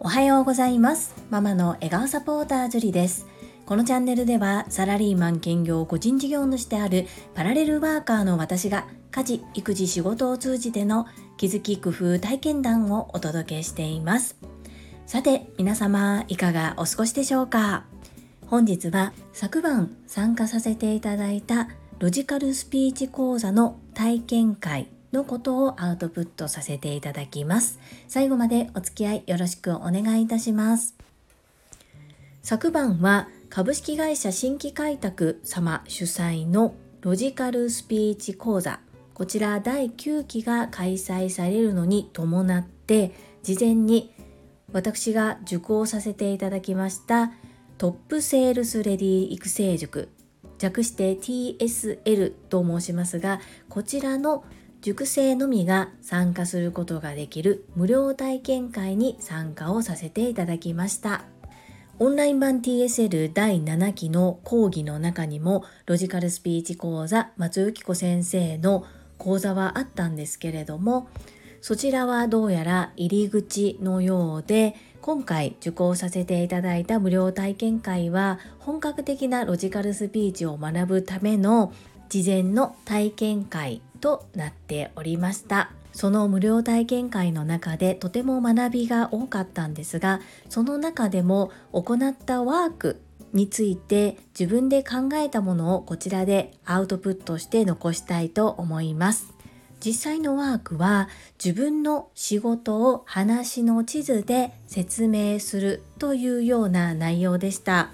おはようございます。ママの笑顔サポータージュリです。このチャンネルではサラリーマン兼業個人事業主であるパラレルワーカーの私が家事育児仕事を通じての気づき工夫体験談をお届けしています。さて皆様いかがお過ごしでしょうか？本日は昨晩参加させていただいたロジカルスピーチ講座の体験会のことをアウトプットさせていただきます。最後までお付き合いよろしくお願いいたします。昨晩は株式会社新規開拓様主催のロジカルスピーチ講座こちら第9期が開催されるのに伴って事前に私が受講させていただきましたトップセールスレディ育成塾略して TSL と申しますがこちらの塾生のみが参加することができる無料体験会に参加をさせていただきました。オンライン版 TSL 第7期の講義の中にもロジカルスピーチ講座松幸子先生の講座はあったんですけれどもそちらはどうやら入り口のようで今回受講させていただいた無料体験会は本格的なロジカルスピーチを学ぶための事前の体験会となっておりました。その無料体験会の中でとても学びが多かったんですがその中でも行ったワークについて自分で考えたものをこちらでアウトプットして残したいと思います。実際のワークは自分の仕事を話の地図で説明するというような内容でした。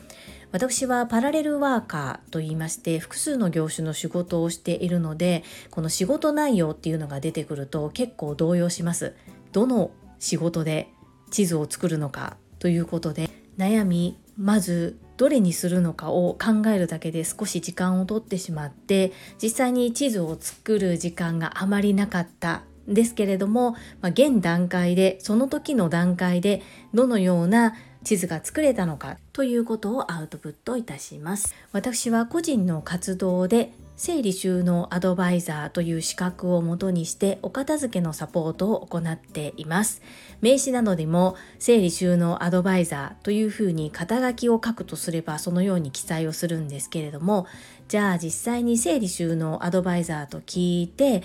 私はパラレルワーカーと言いまして複数の業種の仕事をしているのでこの仕事内容っていうのが出てくると結構動揺します。どの仕事で地図を作るのかということで悩みまずどれにするのかを考えるだけで少し時間をとってしまって実際に地図を作る時間があまりなかったですけれども、まあ、現段階でその時の段階でどのような地図が作れたのかということをアウトプットいたします私は個人の活動で整理収納アドバイザーという資格をもとにしてお片付けのサポートを行っています。名刺などでも整理収納アドバイザーというふうに肩書きを書くとすればそのように記載をするんですけれどもじゃあ実際に整理収納アドバイザーと聞いて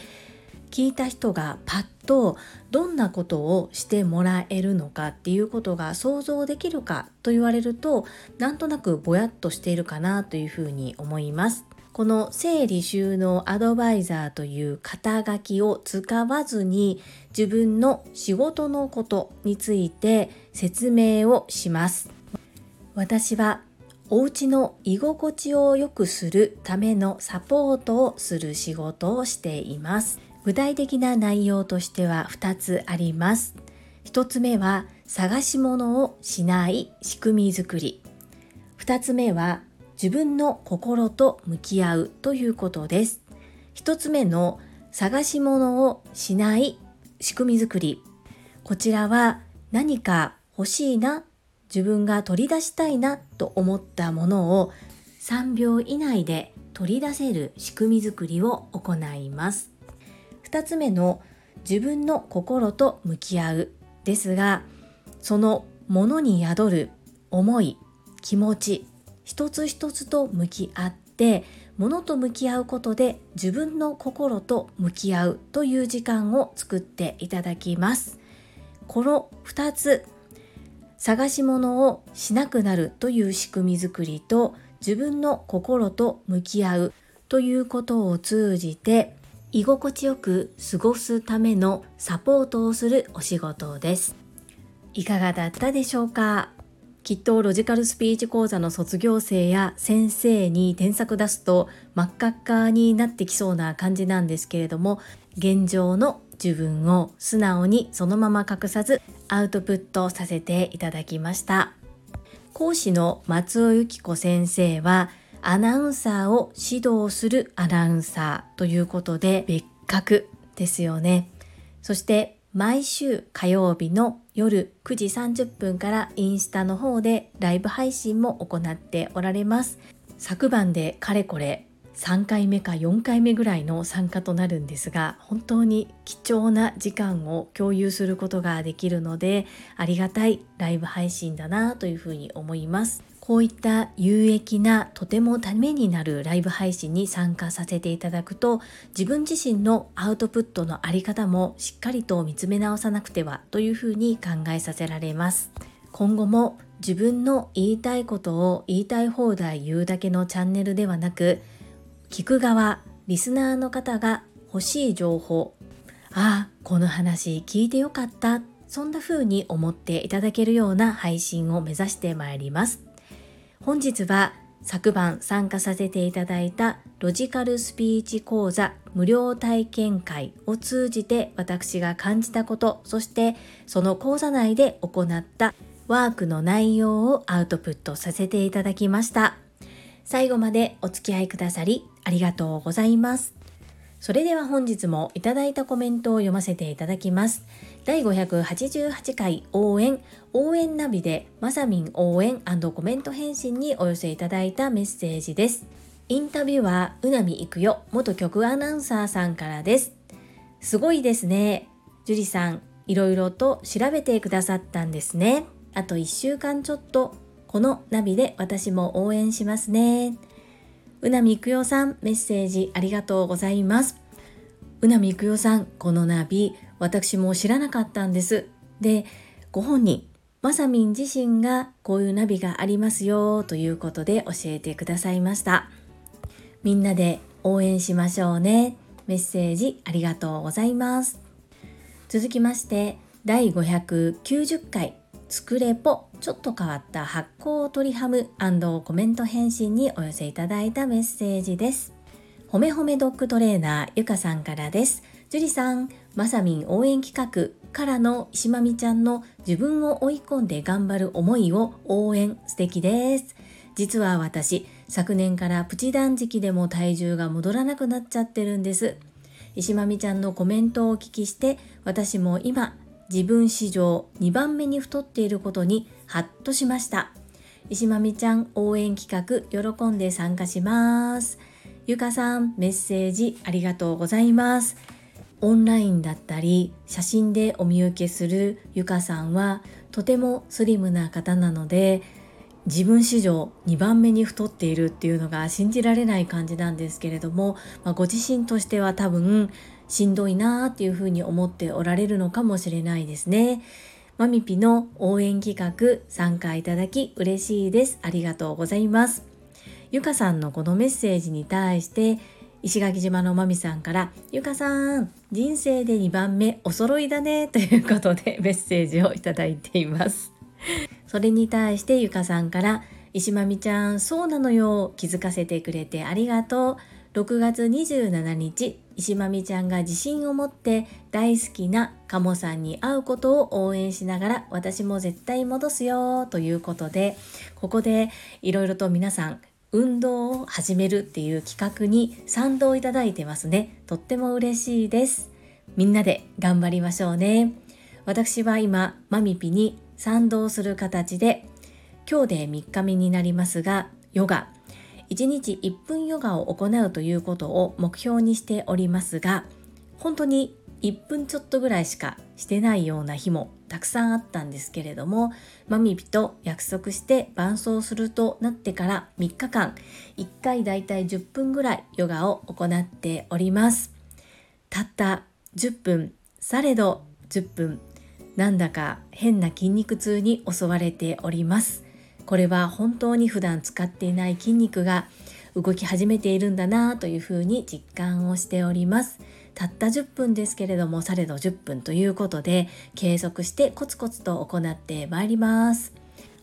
聞いた人がパッとどんなことをしてもらえるのかっていうことが想像できるかと言われるとなんとなくぼやっとしているかなというふうに思います。この整理収納アドバイザーという肩書きを使わずに自分の仕事のことについて説明をします。私はお家の居心地を良くするためのサポートをする仕事をしています。具体的な内容としては2つあります。1つ目は探し物をしない仕組み作り。2つ目は自分の心と向き合うということです。一つ目の探し物をしない仕組み作り。こちらは何か欲しいな、自分が取り出したいなと思ったものを3秒以内で取り出せる仕組み作りを行います。2つ目の自分の心と向き合うですが、そのものに宿る思い、気持ち、一つ一つと向き合って物と向き合うことで自分の心と向き合うという時間を作っていただきます。この2つ探し物をしなくなるという仕組みづくりと自分の心と向き合うということを通じて居心地よく過ごすためのサポートをするお仕事です。いかがだったでしょうか？きっとロジカルスピーチ講座の卒業生や先生に添削出すと真っ赤っかになってきそうな感じなんですけれども現状の自分を素直にそのまま隠さずアウトプットさせていただきました。講師の松尾由紀子先生はアナウンサーを指導するアナウンサーということで別格ですよね。そして毎週火曜日の夜9時30分からインスタの方でライブ配信も行っておられます。昨晩でかれこれ3回目か4回目ぐらいの参加となるんですが本当に貴重な時間を共有することができるのでありがたいライブ配信だなというふうに思います。こういった有益なとてもためになるライブ配信に参加させていただくと自分自身のアウトプットのあり方もしっかりと見つめ直さなくてはというふうに考えさせられます。今後も自分の言いたいことを言いたい放題言うだけのチャンネルではなく聞く側リスナーの方が欲しい情報ああこの話聞いてよかったそんな風に思っていただけるような配信を目指してまいります。本日は昨晩参加させていただいたロジカルスピーチ講座無料体験会を通じて私が感じたことそしてその講座内で行ったワークの内容をアウトプットさせていただきました最後までお付き合いくださりありがとうございます。それでは本日もいただいたコメントを読ませていただきます。第588回応援、応援ナビでまさみん応援コメント返信にお寄せいただいたメッセージです。インタビュアー、うなみいくよ、元局アナウンサーさんからです。すごいですね。樹里さん、いろいろと調べてくださったんですね。あと1週間ちょっと、このナビで私も応援しますね。うなみいくよさん、メッセージありがとうございます。うなみいくよさん、このナビ、私も知らなかったんです。で、ご本人、まさみん自身がこういうナビがありますよということで教えてくださいました。みんなで応援しましょうね。メッセージありがとうございます。続きまして、第590回作れぽちょっと変わった発酵トリハムコメント返信にお寄せいただいたメッセージです。ほめほめドッグトレーナーゆかさんからです。樹里さん、まさみん応援企画からの石まみちゃんの自分を追い込んで頑張る思いを応援素敵です。実は私、昨年からプチ断食でも体重が戻らなくなっちゃってるんです。石まみちゃんのコメントをお聞きして、私も今自分史上2番目に太っていることにハッとしました石まみちゃん応援企画喜んで参加しますゆかさんメッセージありがとうございますオンラインだったり写真でお見受けするゆかさんはとてもスリムな方なので自分史上2番目に太っているっていうのが信じられない感じなんですけれども、まあ、ご自身としては多分しんどいなーっていうふうに思っておられるのかもしれないですね。マミピの応援企画参加いただき嬉しいです。ありがとうございます。ゆかさんのこのメッセージに対して石垣島のまみさんから「ゆかさん人生で2番目お揃いだね」ということで メッセージをいただいています。それに対してゆかさんから「石まみちゃんそうなのよ気づかせてくれてありがとう」6月27日石まみちゃんが自信を持って大好きなカモさんに会うことを応援しながら私も絶対戻すよということでここでいろいろと皆さん運動を始めるっていう企画に賛同いただいてますね。とっても嬉しいです。みんなで頑張りましょうね。私は今マミピに賛同する形で今日で3日目になりますがヨガ。1日1分ヨガを行うということを目標にしておりますが本当に1分ちょっとぐらいしかしてないような日もたくさんあったんですけれどもマミピと約束して伴走するとなってから3日間1回だいたい10分ぐらいヨガを行っております。たった10分されど10分なんだか変な筋肉痛に襲われております。これは本当に普段使っていない筋肉が動き始めているんだなというふうに実感をしております。たった10分ですけれどもされど10分ということで継続してコツコツと行ってまいります。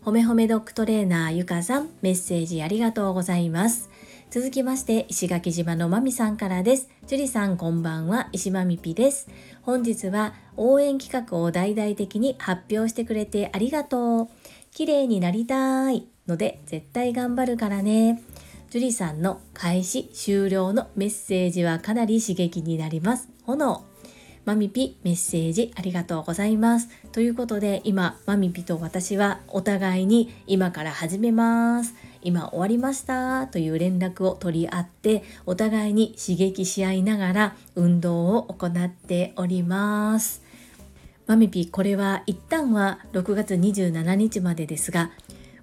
ほめほめドッグトレーナーゆかさんメッセージありがとうございます。続きまして石垣島のまみさんからです。樹里さんこんばんは。石まみぴです。本日は応援企画を大々的に発表してくれてありがとう。綺麗になりたいので絶対頑張るからね。樹里さんの開始終了のメッセージはかなり刺激になります。炎。マミピメッセージありがとうございます。ということで今マミピと私はお互いに今から始めます。今終わりましたという連絡を取り合ってお互いに刺激し合いながら運動を行っておりますマミピこれは一旦は6月27日までですが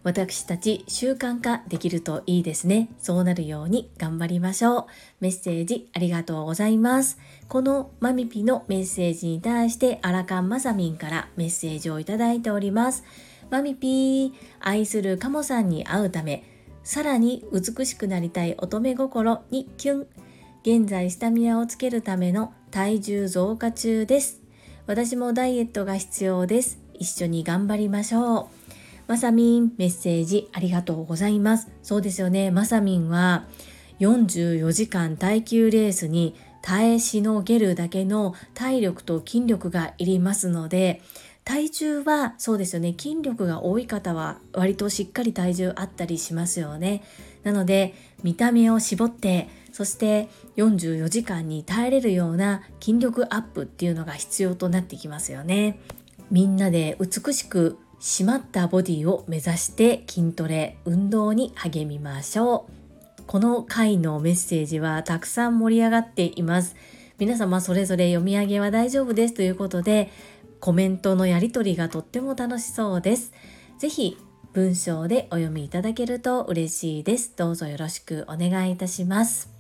私たち習慣化できるといいですね。そうなるように頑張りましょう。メッセージありがとうございます。このマミピのメッセージに対してアラカンマサミンからメッセージをいただいております。マミピー、愛するカモさんに会うため、さらに美しくなりたい乙女心にキュン。現在スタミナをつけるための体重増加中です。私もダイエットが必要です。一緒に頑張りましょう。まさみんメッセージありがとうございます。そうですよね。まさみんは44時間耐久レースに耐えしのげるだけの体力と筋力がいりますので、体重はそうですよね。筋力が多い方は割としっかり体重あったりしますよね。なので見た目を絞ってそして44時間に耐えれるような筋力アップっていうのが必要となってきますよね。みんなで美しく締まったボディを目指して筋トレ運動に励みましょう。この回のメッセージはたくさん盛り上がっています。皆様それぞれ読み上げは大丈夫ですということでコメントのやり取りがとっても楽しそうです。ぜひ文章でお読みいただけると嬉しいです。どうぞよろしくお願いいたします。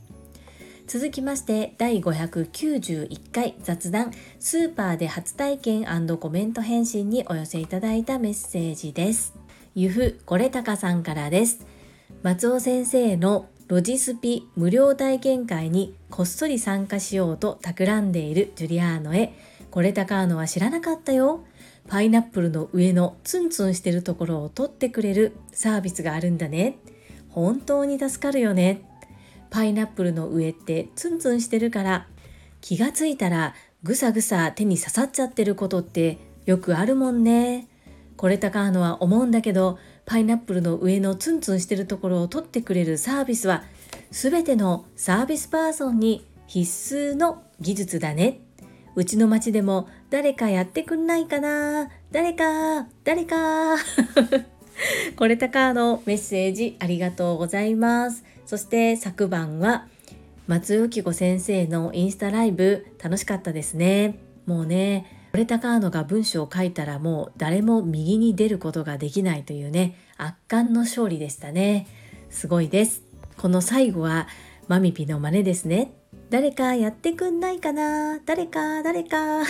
続きまして第591回雑談スーパーで初体験コメント返信にお寄せいただいたメッセージです。ゆふこれたかさんからです。松尾先生のロジスピ無料体験会にこっそり参加しようと企んでいるジュリアーノへこれたかーのは知らなかったよ。パイナップルの上のツンツンしてるところを取ってくれるサービスがあるんだね。本当に助かるよね。パイナップルの上ってツンツンしてるから気がついたらぐさぐさ手に刺さっちゃってることってよくあるもんね。これ高のは思うんだけどパイナップルの上のツンツンしてるところを取ってくれるサービスは全てのサービスパーソンに必須の技術だね。うちの町でも誰かやってくんないかな？誰か？誰か？これ高のメッセージありがとうございます。そして昨晩は松浮子先生のインスタライブ楽しかったですね。もうね、これタカーノが文章を書いたらもう誰も右に出ることができないというね、圧巻の勝利でしたね。すごいです。この最後はマミピの真似ですね。誰かやってくんないかな？誰か？誰か？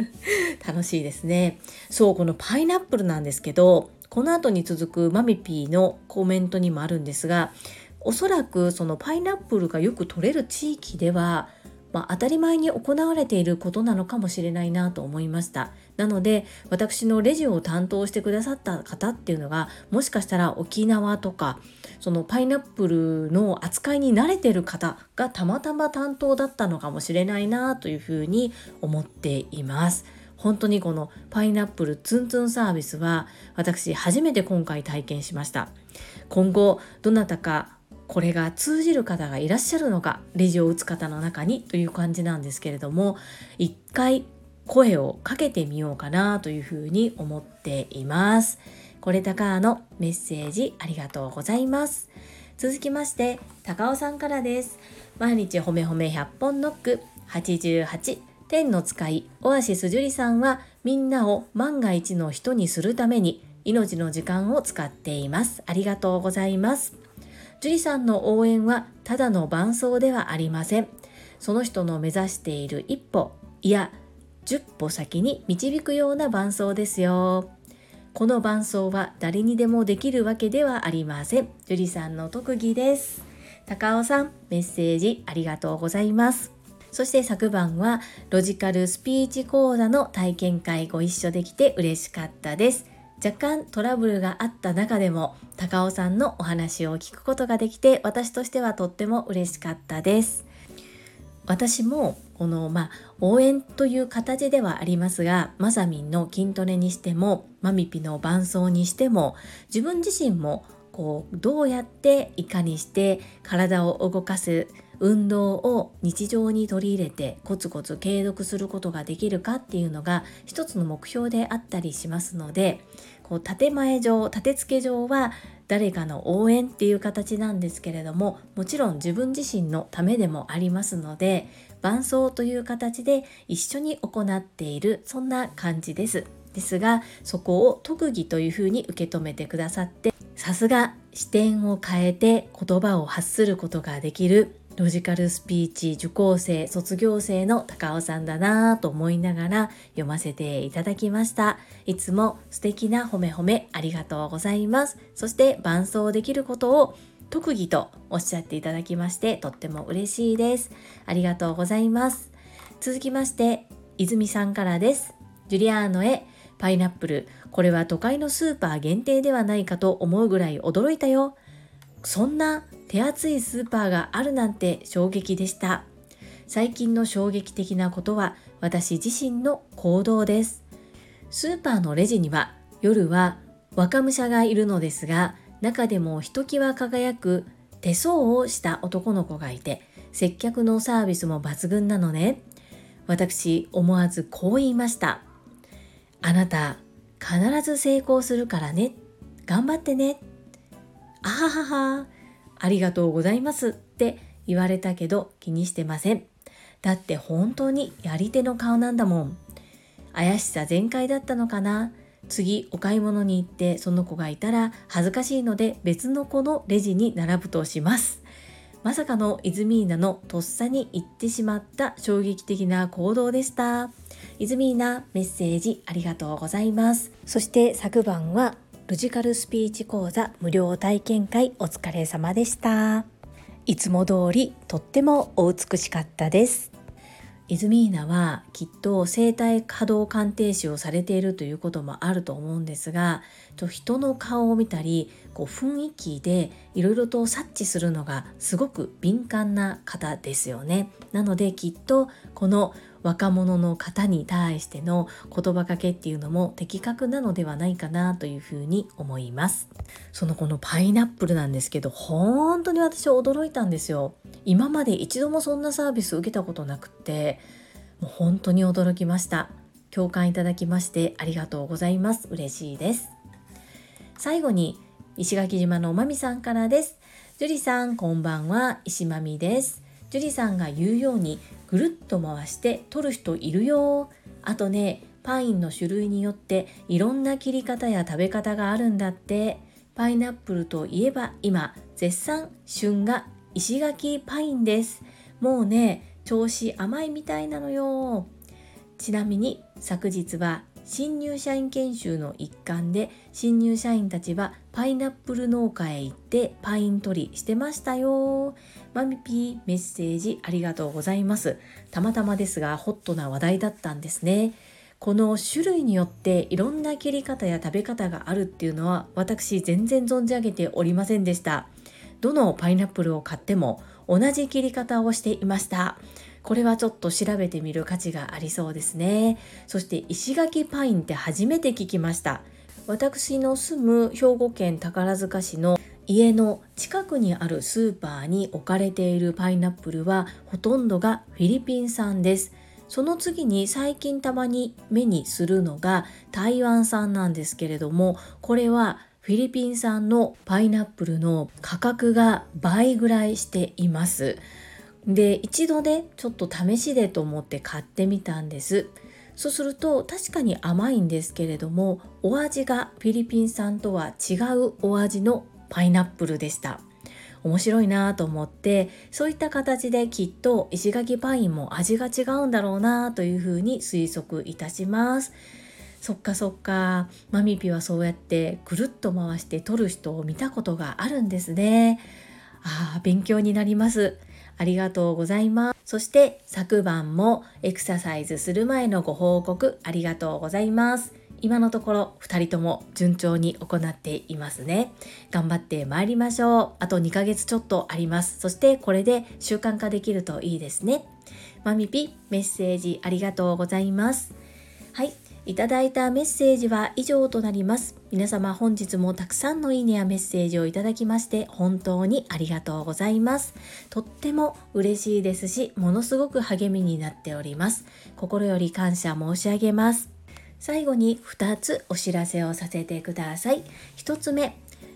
楽しいですね。そう、このパイナップルなんですけど、この後に続くマミピーのコメントにもあるんですが、おそらくそのパイナップルがよく取れる地域では、まあ、当たり前に行われていることなのかもしれないなと思いました。なので私のレジを担当してくださった方っていうのがもしかしたら沖縄とかそのパイナップルの扱いに慣れてる方がたまたま担当だったのかもしれないなというふうに思っています。本当にこのパイナップルツンツンサービスは私初めて今回体験しました今後どなたかこれが通じる方がいらっしゃるのかレジを打つ方の中にという感じなんですけれども一回声をかけてみようかなというふうに思っています。これたかのメッセージありがとうございます。続きまして高尾さんからです。毎日ほめほめ100本ノック88天の使いオアシス樹里さんはみんなを万が一の人にするために命の時間を使っています。ありがとうございます。樹里さんの応援はただの伴奏ではありません。その人の目指している一歩、いや、10歩先に導くような伴奏ですよ。この伴奏は誰にでもできるわけではありません。樹里さんの特技です。高尾さん、メッセージありがとうございます。そして昨晩はロジカルスピーチ講座の体験会ご一緒できて嬉しかったです。若干トラブルがあった中でも高尾さんのお話を聞くことができて私としてはとっても嬉しかったです私もこのまあ応援という形ではありますがまさみんの筋トレにしてもマミピの伴奏にしても自分自身もこうどうやっていかにして体を動かす運動を日常に取り入れてコツコツ継続することができるかっていうのが一つの目標であったりしますのでこう建前上立て付け上は誰かの応援っていう形なんですけれどももちろん自分自身のためでもありますので伴奏という形で一緒に行っているそんな感じです。ですがそこを特技というふうに受け止めてくださってさすが視点を変えて言葉を発することができるロジカルスピーチ受講生卒業生の高尾さんだなぁと思いながら読ませていただきました。いつも素敵な褒め褒めありがとうございます。そして伴奏できることを特技とおっしゃっていただきましてとっても嬉しいです。ありがとうございます。続きまして泉さんからです。ジュリアーノへパイナップル。これは都会のスーパー限定ではないかと思うぐらい驚いたよ。そんな手厚いスーパーがあるなんて衝撃でした。最近の衝撃的なことは私自身の行動です。スーパーのレジには夜は若武者がいるのですが中でもひときわ輝く手相をした男の子がいて接客のサービスも抜群なのね。私思わずこう言いましたあなた必ず成功するからね。頑張ってね。あははは、ありがとうございますって言われたけど気にしてません。だって本当にやり手の顔なんだもん。怪しさ全開だったのかな次お買い物に行ってその子がいたら恥ずかしいので別の子のレジに並ぶとします。まさかのイズミーナのとっさに行ってしまった衝撃的な行動でした。イズミーナメッセージありがとうございます。そして昨晩はロジカルスピーチ講座無料体験会お疲れ様でした。いつも通りとってもお美しかったです。イズミーナはきっと生体可動鑑定士をされているということもあると思うんですが人の顔を見たりこう雰囲気でいろいろと察知するのがすごく敏感な方ですよね。なのできっとこの若者の方に対しての言葉かけっていうのも的確なのではないかなというふうに思います。そのこのパイナップルなんですけど本当に私驚いたんですよ。今まで一度もそんなサービス受けたことなくってもう本当に驚きました。共感いただきましてありがとうございます。嬉しいです。最後に石垣島のおまみさんからです。樹里さんこんばんは。石まみです。樹里さんが言うようにぐるっと回して取る人いるよ。あとねパインの種類によっていろんな切り方や食べ方があるんだって。パイナップルといえば今絶賛旬が石垣パインです。もうね調子甘いみたいなのよ。ちなみに昨日は新入社員研修の一環で新入社員たちはパイナップル農家へ行ってパイン取りしてましたよ。マミピーメッセージありがとうございます。たまたまですがホットな話題だったんですね。この種類によっていろんな切り方や食べ方があるっていうのは私全然存じ上げておりませんでした。どのパイナップルを買っても同じ切り方をしていました。これはちょっと調べてみる価値がありそうですね。そして石垣パインって初めて聞きました。私の住む兵庫県宝塚市の家の近くにあるスーパーに置かれているパイナップルはほとんどがフィリピン産です。その次に最近たまに目にするのが台湾産なんですけれどもこれはフィリピン産のパイナップルの価格が倍ぐらいしています。で一度ねちょっと試しでと思って買ってみたんです。そうすると確かに甘いんですけれどもお味がフィリピン産とは違うお味のパイナップルでした。面白いなと思ってそういった形できっと石垣パインも味が違うんだろうなというふうに推測いたします。そっかそっかマミピはそうやってぐるっと回して撮る人を見たことがあるんですね。ああ勉強になります。ありがとうございます。そして昨晩もエクササイズする前のご報告ありがとうございます。今のところ2人とも順調に行っていますね。頑張ってまいりましょう。あと2ヶ月ちょっとあります。そしてこれで習慣化できるといいですね。マミピメッセージありがとうございます。はい。いただいたメッセージは以上となります。皆様本日もたくさんのいいねやメッセージをいただきまして本当にありがとうございます。とっても嬉しいですし、ものすごく励みになっております。心より感謝申し上げます。最後に2つお知らせをさせてください。1つ目、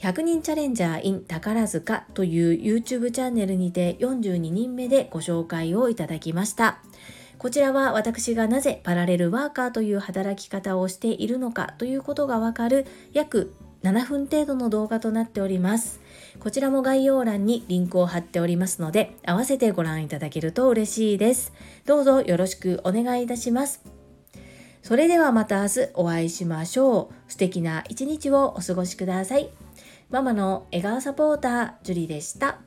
100人チャレンジャー in 宝塚という YouTube チャンネルにて42人目でご紹介をいただきました。こちらは私がなぜパラレルワーカーという働き方をしているのかということがわかる約7分程度の動画となっております。こちらも概要欄にリンクを貼っておりますので、合わせてご覧いただけると嬉しいです。どうぞよろしくお願いいたします。それではまた明日お会いしましょう。素敵な一日をお過ごしください。ママの笑顔サポーター、ジュリでした。